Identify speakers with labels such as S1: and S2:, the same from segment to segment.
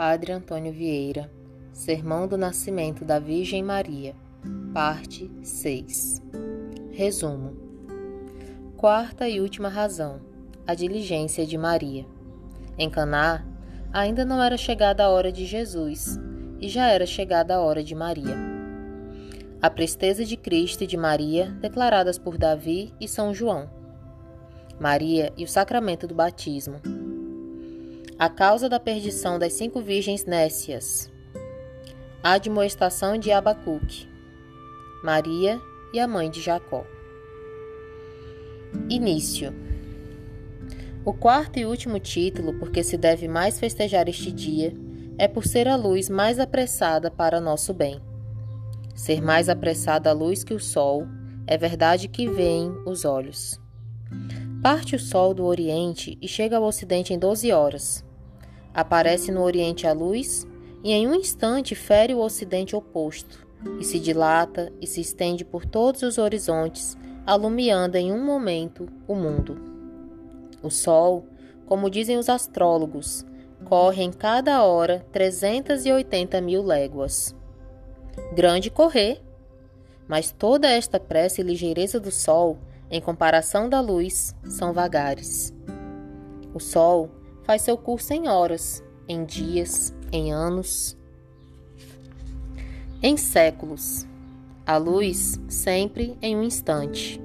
S1: Padre Antônio Vieira, Sermão do Nascimento da Virgem Maria, Parte 6. Resumo: Quarta e última razão: a diligência de Maria. Em Caná, ainda não era chegada a hora de Jesus, e já era chegada a hora de Maria. A presteza de Cristo e de Maria, declaradas por Davi e São João. Maria e o sacramento do batismo a causa da perdição das cinco virgens nécias. A admoestação de Abacuque. Maria e a mãe de Jacó. Início. O quarto e último título, porque se deve mais festejar este dia, é por ser a luz mais apressada para nosso bem. Ser mais apressada a luz que o sol, é verdade que veem os olhos. Parte o sol do Oriente e chega ao Ocidente em doze horas. Aparece no Oriente a luz e em um instante fere o Ocidente oposto, e se dilata e se estende por todos os horizontes, alumiando em um momento o mundo. O Sol, como dizem os astrólogos, corre em cada hora 380 mil léguas. Grande correr! Mas toda esta pressa e ligeireza do Sol, em comparação da luz, são vagares. O Sol faz seu curso em horas, em dias, em anos, em séculos. A luz sempre em um instante.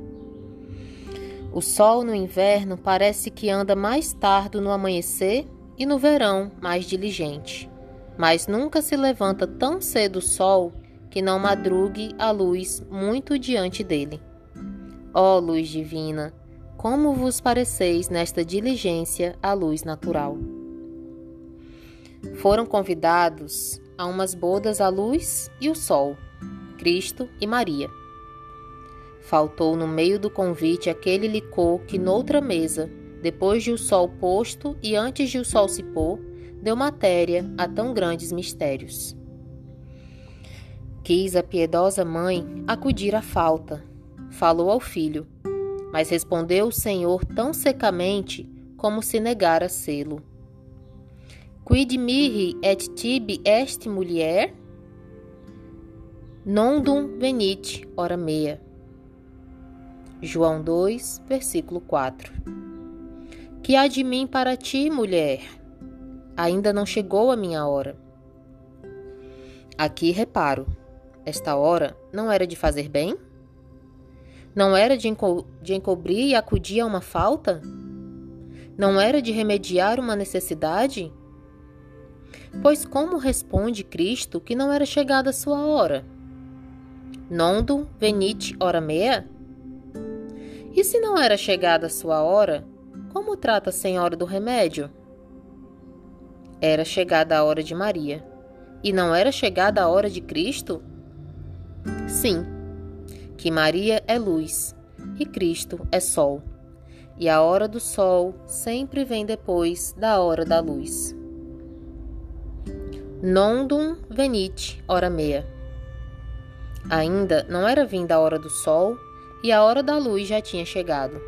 S1: O sol no inverno parece que anda mais tardo no amanhecer e no verão mais diligente, mas nunca se levanta tão cedo o sol que não madrugue a luz muito diante dele. Ó luz divina, como vos pareceis nesta diligência à luz natural? Foram convidados a umas bodas a luz e o sol, Cristo e Maria. Faltou no meio do convite aquele licor que noutra mesa, depois de o sol posto e antes de o sol se pôr, deu matéria a tão grandes mistérios. Quis a piedosa mãe acudir à falta. Falou ao filho: mas respondeu o Senhor tão secamente como se negara sê-lo. Quid mihi et tibi est mulher? Nondum venit, hora meia. João 2, versículo 4. Que há de mim para ti, mulher? Ainda não chegou a minha hora. Aqui reparo, esta hora não era de fazer bem? Não era de, enco de encobrir e acudir a uma falta? Não era de remediar uma necessidade? Pois como responde Cristo que não era chegada a sua hora? Nondo venit hora meia? E se não era chegada a sua hora, como trata a Senhora do remédio? Era chegada a hora de Maria. E não era chegada a hora de Cristo? Sim, que Maria é luz e Cristo é sol, e a hora do sol sempre vem depois da hora da luz. Nondum venit, hora meia. Ainda não era vinda a hora do sol e a hora da luz já tinha chegado.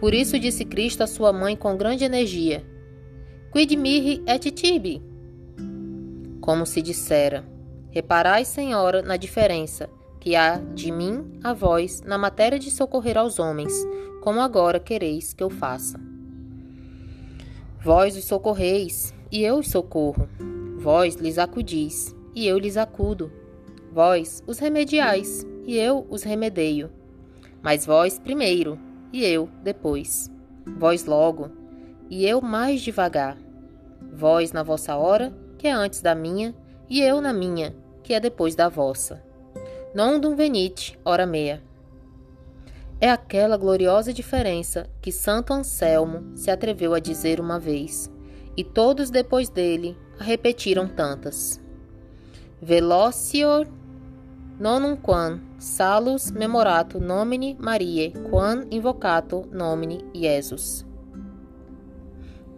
S1: Por isso disse Cristo à sua mãe com grande energia: Quid mihi et tibi? Como se dissera: Reparai, Senhora, na diferença que há de mim a vós na matéria de socorrer aos homens, como agora quereis que eu faça. Vós os socorreis, e eu os socorro. Vós lhes acudis, e eu lhes acudo. Vós os remediais, e eu os remedeio. Mas vós primeiro, e eu depois. Vós logo, e eu mais devagar. Vós na vossa hora, que é antes da minha, e eu na minha, que é depois da vossa dum venite, hora meia. É aquela gloriosa diferença que Santo Anselmo se atreveu a dizer uma vez, e todos depois dele a repetiram tantas. Velocior nonum quam salus memorato nomine Mariae quam invocato nomine Iesus.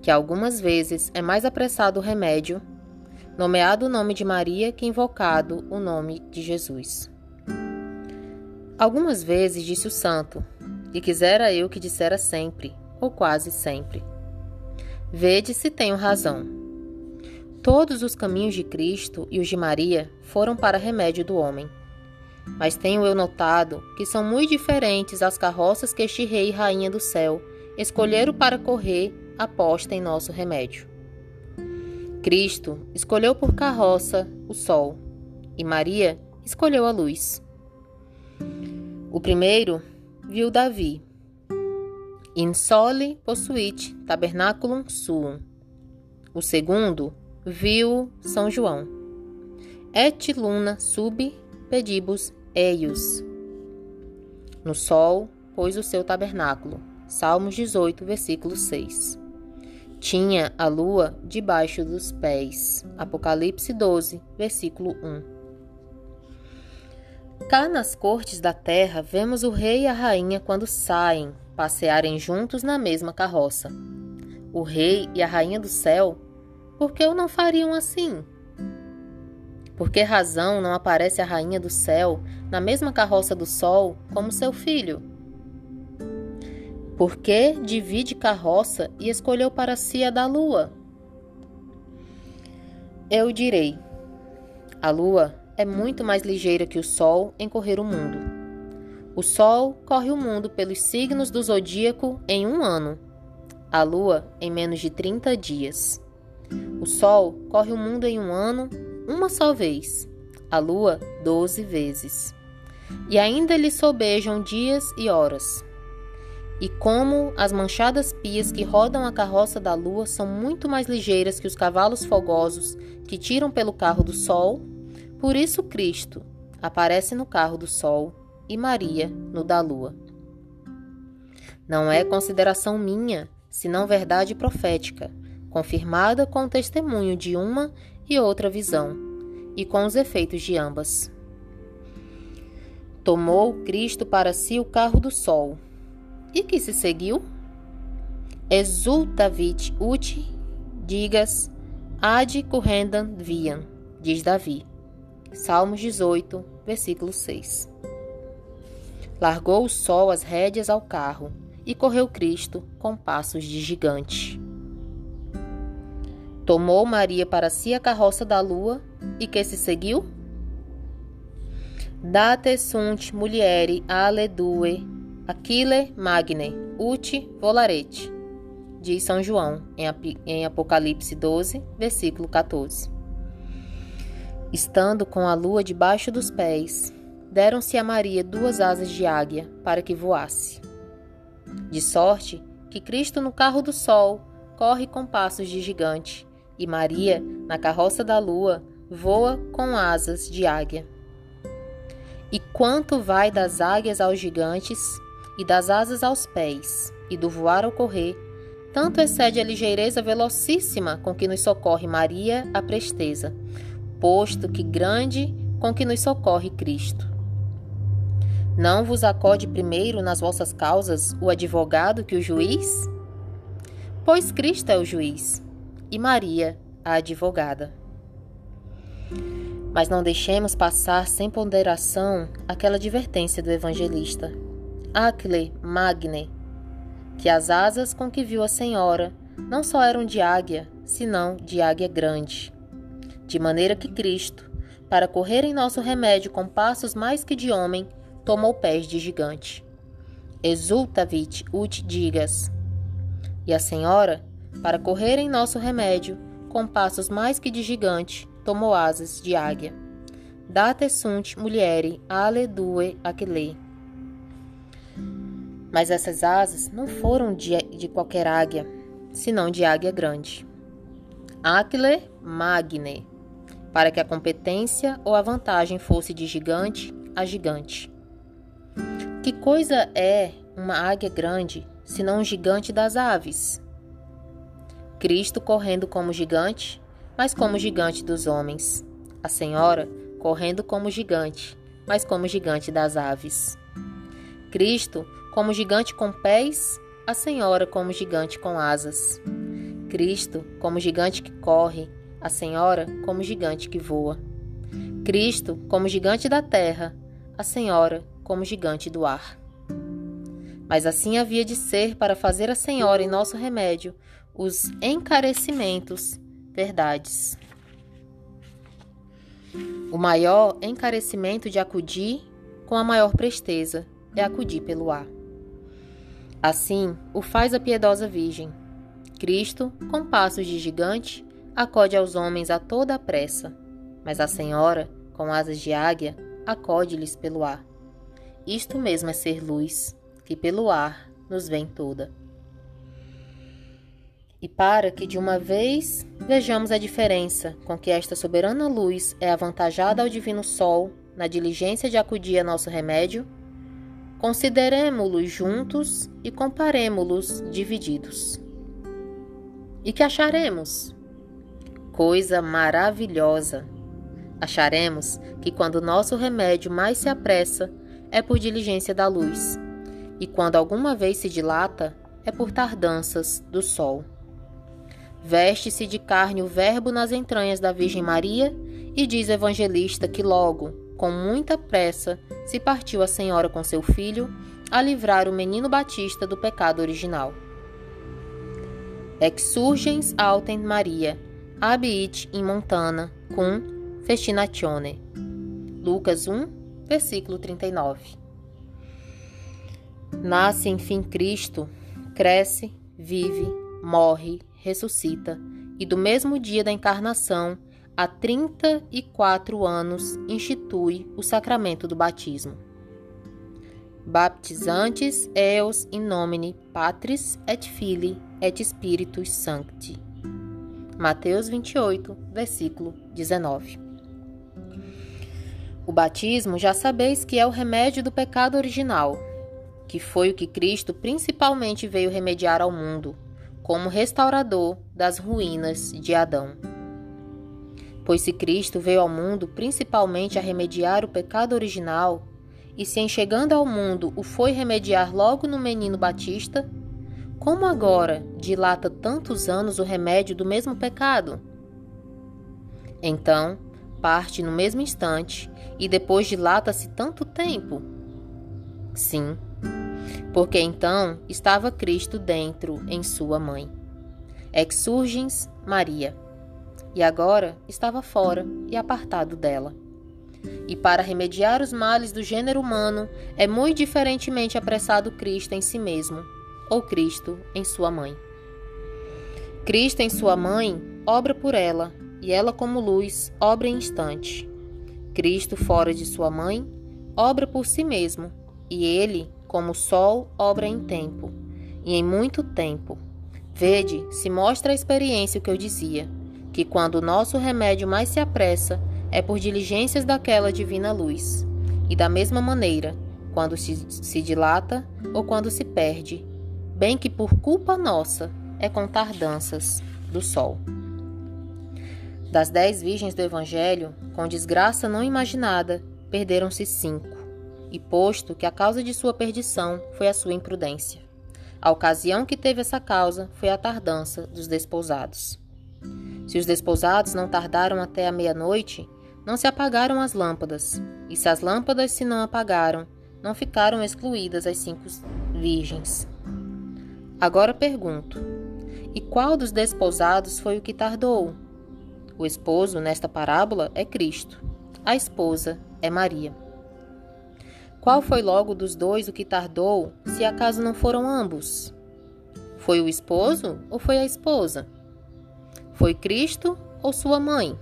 S1: Que algumas vezes é mais apressado o remédio, nomeado o nome de Maria que invocado o nome de Jesus. Algumas vezes disse o santo, e quisera eu que dissera sempre, ou quase sempre. Vede se tenho razão. Todos os caminhos de Cristo e os de Maria foram para remédio do homem. Mas tenho eu notado que são muito diferentes as carroças que este rei e rainha do céu escolheram para correr aposta em nosso remédio. Cristo escolheu por carroça o sol e Maria escolheu a luz. O primeiro viu Davi. In sole possuit tabernaculum suum. O segundo viu São João. Et luna sub pedibus eius. No sol pôs o seu tabernáculo. Salmos 18, versículo 6. Tinha a lua debaixo dos pés. Apocalipse 12, versículo 1. Cá nas cortes da terra, vemos o rei e a rainha quando saem, passearem juntos na mesma carroça. O rei e a rainha do céu, por que o não fariam assim? Por que razão não aparece a rainha do céu na mesma carroça do sol como seu filho? Por que divide carroça e escolheu para si a da lua? Eu direi: a lua é muito mais ligeira que o Sol em correr o mundo. O Sol corre o mundo pelos signos do zodíaco em um ano, a Lua em menos de 30 dias. O Sol corre o mundo em um ano uma só vez, a Lua doze vezes. E ainda lhe sobejam dias e horas. E como as manchadas pias que rodam a carroça da lua são muito mais ligeiras que os cavalos fogosos que tiram pelo carro do sol, por isso Cristo aparece no carro do sol e Maria no da lua. Não é consideração minha, senão verdade profética, confirmada com o testemunho de uma e outra visão, e com os efeitos de ambas. Tomou Cristo para si o carro do sol. E que se seguiu? Exultavit ut digas ad correndam viam, diz Davi. Salmos 18, versículo 6. Largou o sol as rédeas ao carro e correu Cristo com passos de gigante. Tomou Maria para si a carroça da lua e que se seguiu? Date sunt mulieri ale due, aquile magne, ut volarete, diz São João em Apocalipse 12, versículo 14 estando com a lua debaixo dos pés, deram-se a Maria duas asas de águia para que voasse. De sorte que Cristo no carro do sol corre com passos de gigante, e Maria, na carroça da lua, voa com asas de águia. E quanto vai das águias aos gigantes, e das asas aos pés, e do voar ao correr, tanto excede a ligeireza velocíssima com que nos socorre Maria a presteza, posto que grande com que nos socorre Cristo. Não vos acode primeiro nas vossas causas o advogado que o juiz? Pois Cristo é o juiz e Maria a advogada. Mas não deixemos passar sem ponderação aquela advertência do evangelista. Acle magne, que as asas com que viu a Senhora não só eram de águia, senão de águia grande de maneira que Cristo, para correr em nosso remédio com passos mais que de homem, tomou pés de gigante. Exultavit ut digas. E a Senhora, para correr em nosso remédio, com passos mais que de gigante, tomou asas de águia. Date sunt muliere ale due aquile. Mas essas asas não foram de, de qualquer águia, senão de águia grande. Aquile magne, para que a competência ou a vantagem fosse de gigante a gigante. Que coisa é uma águia grande, senão um gigante das aves? Cristo correndo como gigante, mas como gigante dos homens. A Senhora correndo como gigante, mas como gigante das aves. Cristo como gigante com pés, a Senhora como gigante com asas. Cristo como gigante que corre, a Senhora como gigante que voa. Cristo como gigante da terra, a Senhora como gigante do ar. Mas assim havia de ser para fazer a Senhora em nosso remédio os encarecimentos verdades. O maior encarecimento de acudir com a maior presteza é acudir pelo ar. Assim o faz a piedosa Virgem. Cristo, com passos de gigante, acode aos homens a toda a pressa, mas a Senhora, com asas de águia, acode-lhes pelo ar. Isto mesmo é ser luz, que pelo ar nos vem toda. E para que de uma vez vejamos a diferença com que esta soberana luz é avantajada ao divino sol na diligência de acudir a nosso remédio, consideremo-los juntos e comparemo-los divididos. E que acharemos? Coisa maravilhosa! Acharemos que quando nosso remédio mais se apressa, é por diligência da luz, e quando alguma vez se dilata, é por tardanças do sol. Veste-se de carne o Verbo nas entranhas da Virgem Maria, e diz o evangelista que logo, com muita pressa, se partiu a Senhora com seu filho a livrar o menino Batista do pecado original. Exurgens autem Maria, habit in montana, cum festinatione. Lucas 1, versículo 39. Nasce, enfim, Cristo, cresce, vive, morre, ressuscita, e do mesmo dia da encarnação, há 34 anos, institui o sacramento do batismo. Baptizantes eos in nomine Patris et Filii et Spiritus Sancti. Mateus 28, versículo 19. O batismo já sabeis que é o remédio do pecado original, que foi o que Cristo principalmente veio remediar ao mundo, como restaurador das ruínas de Adão. Pois se Cristo veio ao mundo principalmente a remediar o pecado original, e se enxergando ao mundo o foi remediar logo no menino Batista, como agora dilata tantos anos o remédio do mesmo pecado? Então, parte no mesmo instante e depois dilata-se tanto tempo? Sim, porque então estava Cristo dentro em sua mãe. Exurgens Maria. E agora estava fora e apartado dela. E para remediar os males do gênero humano, é muito diferentemente apressado Cristo em si mesmo, ou Cristo em sua mãe. Cristo em sua mãe obra por ela, e ela, como luz, obra em instante. Cristo, fora de sua mãe, obra por si mesmo, e ele, como o sol, obra em tempo, e em muito tempo. Vede, se mostra a experiência o que eu dizia, que quando o nosso remédio mais se apressa, é por diligências daquela divina luz, e da mesma maneira, quando se, se dilata ou quando se perde, bem que por culpa nossa é com tardanças do sol. Das dez virgens do Evangelho, com desgraça não imaginada, perderam-se cinco, e posto que a causa de sua perdição foi a sua imprudência. A ocasião que teve essa causa foi a tardança dos desposados. Se os desposados não tardaram até a meia-noite, não se apagaram as lâmpadas, e se as lâmpadas se não apagaram, não ficaram excluídas as cinco virgens. Agora pergunto: e qual dos desposados foi o que tardou? O esposo, nesta parábola, é Cristo. A esposa é Maria. Qual foi logo dos dois o que tardou, se acaso não foram ambos? Foi o esposo ou foi a esposa? Foi Cristo ou sua mãe?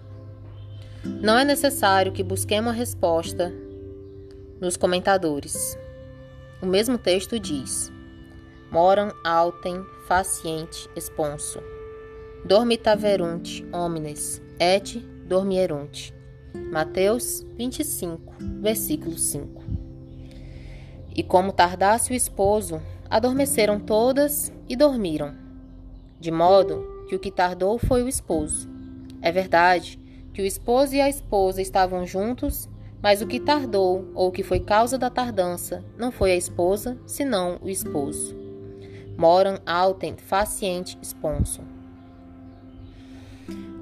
S1: Não é necessário que busquemos a resposta nos comentadores. O mesmo texto diz: Moram autem faciente esponso. Dormitaverunt homines et dormierunt. Mateus 25, versículo 5. E como tardasse o esposo, adormeceram todas e dormiram. De modo que o que tardou foi o esposo. É verdade que o esposo e a esposa estavam juntos, mas o que tardou, ou o que foi causa da tardança, não foi a esposa, senão o esposo. Moram autem faciente sponsum.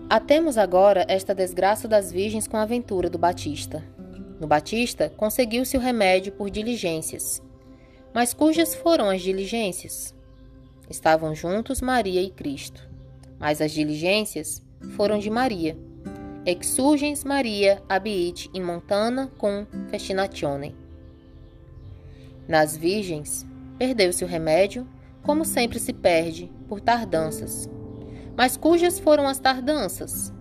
S1: Atemos agora esta desgraça das virgens com a aventura do Batista. No Batista, conseguiu-se o remédio por diligências. Mas cujas foram as diligências? Estavam juntos Maria e Cristo. Mas as diligências foram de Maria. exurgens Maria abiit in montana cum festinatione. Nas virgens, perdeu-se o remédio, como sempre se perde, por tardanças. Mas cujas foram as tardanças?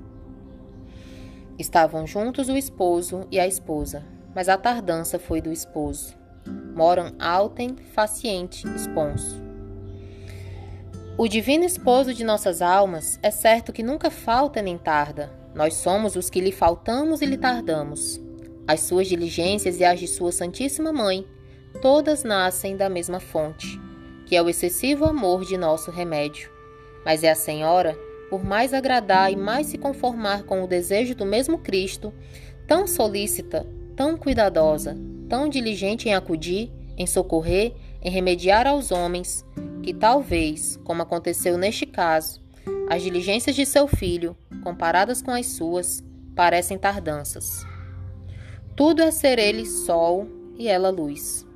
S1: Estavam juntos o esposo e a esposa, mas a tardança foi do esposo. Moram altem faciente esponso. O divino esposo de nossas almas é certo que nunca falta nem tarda. Nós somos os que lhe faltamos e lhe tardamos. As suas diligências e as de sua Santíssima Mãe, todas nascem da mesma fonte, que é o excessivo amor de nosso remédio. Mas é a Senhora por mais agradar e mais se conformar com o desejo do mesmo Cristo, tão solícita, tão cuidadosa, tão diligente em acudir, em socorrer, em remediar aos homens, que talvez, como aconteceu neste caso, as diligências de seu filho, comparadas com as suas, parecem tardanças. Tudo é ser ele sol e ela luz.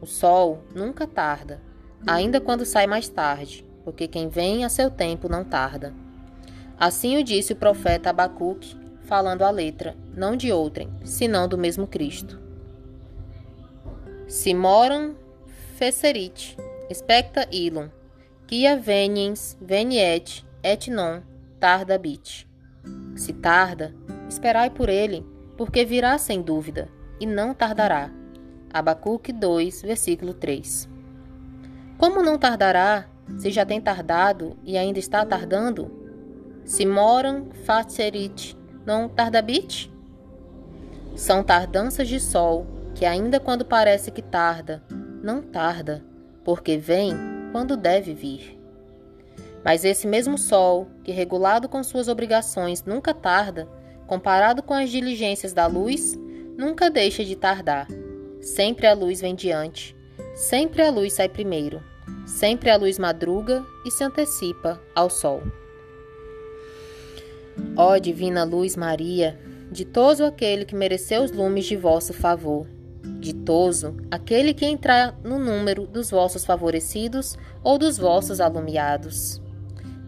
S1: O sol nunca tarda, ainda quando sai mais tarde, porque quem vem a seu tempo não tarda. Assim o disse o profeta Abacuque, falando a letra, não de outrem, senão do mesmo Cristo. Si moram fecerit, specta ilum, quia veniens veniet et non tarda bit. Se tarda, esperai por ele, porque virá sem dúvida, e não tardará. Abacuque 2, versículo 3. Como não tardará, se já tem tardado e ainda está tardando? Se moram facerit, não tardabit? São tardanças de sol, que ainda quando parece que tarda, não tarda, porque vem quando deve vir. Mas esse mesmo sol, que regulado com suas obrigações nunca tarda, comparado com as diligências da luz, nunca deixa de tardar. Sempre a luz vem diante, sempre a luz sai primeiro, sempre a luz madruga e se antecipa ao sol. Ó divina luz Maria, ditoso aquele que mereceu os lumes de vosso favor. Ditoso aquele que entrar no número dos vossos favorecidos ou dos vossos alumiados.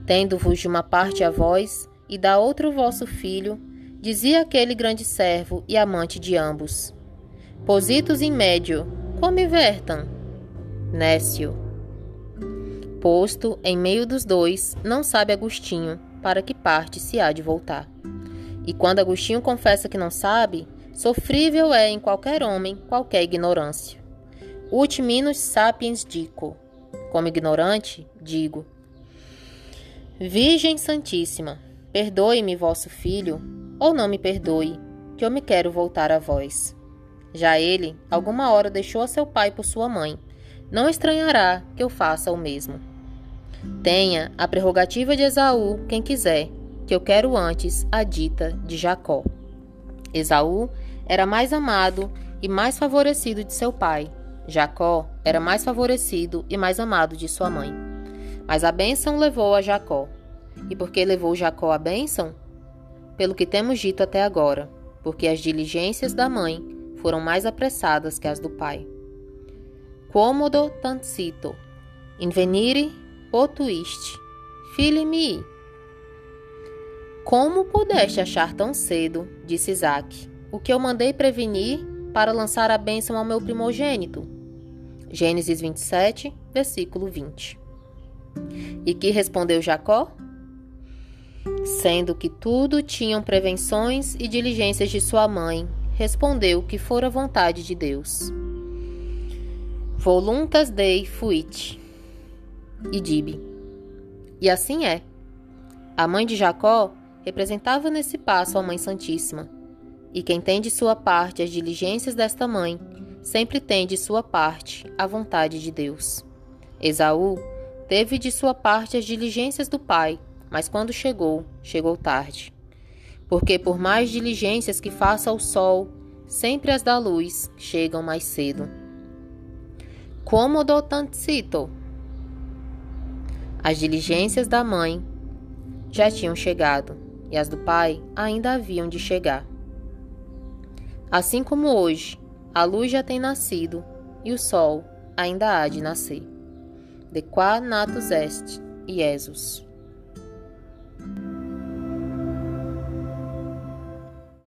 S1: Tendo-vos de uma parte a vós e da outra o vosso filho, dizia aquele grande servo e amante de ambos. Positos in médio, come vertam? Nécio. Posto em meio dos dois, não sabe Agostinho para que parte se há de voltar. E quando Agostinho confessa que não sabe, sofrível é em qualquer homem qualquer ignorância. Ut minus sapiens dico. Como ignorante, digo. Virgem Santíssima, perdoe-me vosso filho, ou não me perdoe, que eu me quero voltar a vós. Já ele, alguma hora deixou a seu pai por sua mãe, não estranhará que eu faça o mesmo. Tenha a prerrogativa de Esaú quem quiser, que eu quero antes a dita de Jacó. Esaú era mais amado e mais favorecido de seu pai. Jacó era mais favorecido e mais amado de sua mãe. Mas a bênção levou a Jacó. E por que levou Jacó a bênção? Pelo que temos dito até agora, porque as diligências da mãe foram mais apressadas que as do pai. Quomodo tancito, invenire potuiste, file-me. Como pudeste achar tão cedo, disse Isaac, o que eu mandei prevenir para lançar a bênção ao meu primogênito? Gênesis 27, versículo 20. E que respondeu Jacó? Sendo que tudo tinham prevenções e diligências de sua mãe, respondeu que fora vontade de Deus. Voluntas Dei fuit e Dibe. E assim é. A mãe de Jacó representava nesse passo a Mãe Santíssima. E quem tem de sua parte as diligências desta mãe, sempre tem de sua parte a vontade de Deus. Esaú teve de sua parte as diligências do pai, mas quando chegou, chegou tarde. Porque por mais diligências que faça o sol, sempre as da luz chegam mais cedo. Como do tantito, as diligências da mãe já tinham chegado e as do pai ainda haviam de chegar. Assim como hoje, a luz já tem nascido e o sol ainda há de nascer. De qua natus est, Iesus.